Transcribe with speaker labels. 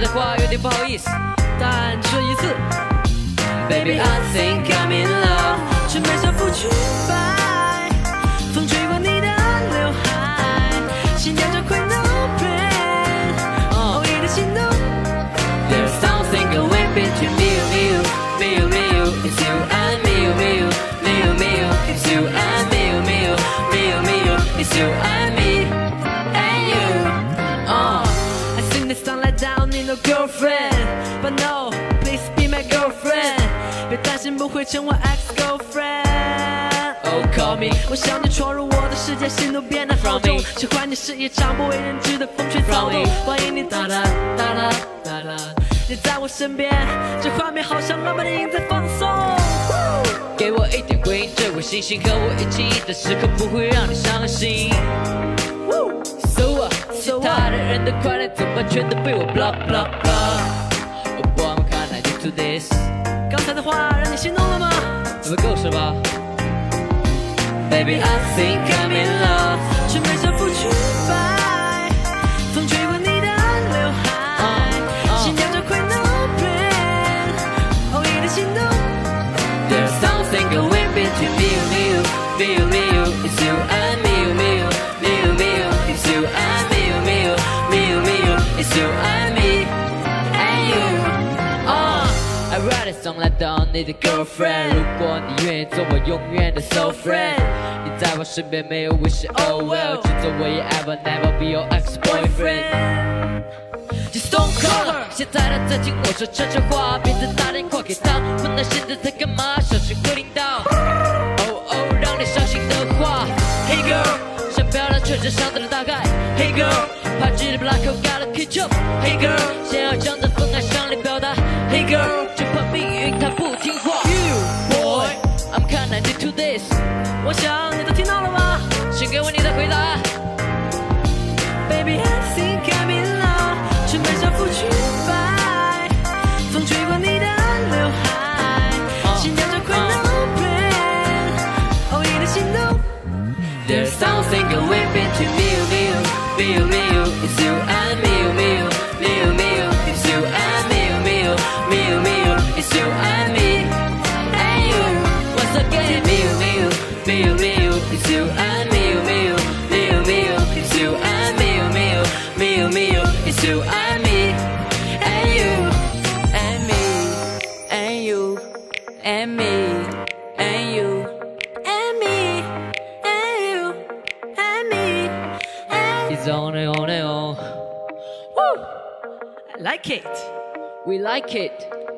Speaker 1: 的话有点不好意思，但这一次，Baby I think I'm in love，
Speaker 2: 裙摆像芙蕖白，风吹过你的刘海，心跳着快 no pain，偶遇的心动。
Speaker 1: There's something going between me and you, me and you, it's you and me and you, me and you, it's you and me and you, me and you, it's you and
Speaker 2: 来找你的 girlfriend，but no please be my girlfriend，别担心不会成为 ex girlfriend。
Speaker 1: Oh, call me
Speaker 2: 我想你闯入我的世界，心都变得好重。喜欢你是一场不为人知的风吹草动欢迎你哒哒哒哒哒哒，你在我身边，这画面好像浪漫的影在放送。
Speaker 1: 给我一点回应，这位星星和我一起的时刻不会让你伤心。其他的人的快乐怎么全都被我 blah blah blah？Oh boy, I'm kinda addicted to this。
Speaker 2: 刚才的话让你心动了吗？
Speaker 1: 怎么够是吧？Baby, I think I'm in love。
Speaker 2: 裙摆像芙蕖白，风吹过你的刘海，心跳着快 no pain，偶遇的心动。
Speaker 1: There's something going between me and you, me and you, it's you I write a song 来当你的 girlfriend，如果你愿意做我永远的 soul friend，你在我身边没有危险 oh well，只做我也 ever never be your ex boyfriend。Just don't call her。现在他在听我说悄悄话，别再打电话给她。问他现在在干嘛，小心会听到。哦哦，让你伤心的话。Hey girl，想表达却只想到了大概。Hey girl，怕记得 black hole gotta catch up。Hey girl，想要将这份爱向你表达。Hey girl，命运它不听话。You boy，I'm kinda into this。
Speaker 2: 我想你都听到了吧
Speaker 1: 请给我你的回答。
Speaker 2: ？Baby I think I'm in love，裙摆像芙蕖白，风吹过你的刘海，心跳着快 no pain，偶遇的心动。
Speaker 1: There's something going between me and you, me and you, it's you and me and you. Once again, me and me, you, me and me, you. it's you and me and me, me and me, you. it's you and me and me, me and me, you me you and me and you and me and you.
Speaker 2: And me, and you, and me,
Speaker 1: It's on and on and on.
Speaker 2: Woo! I like it.
Speaker 1: We like it.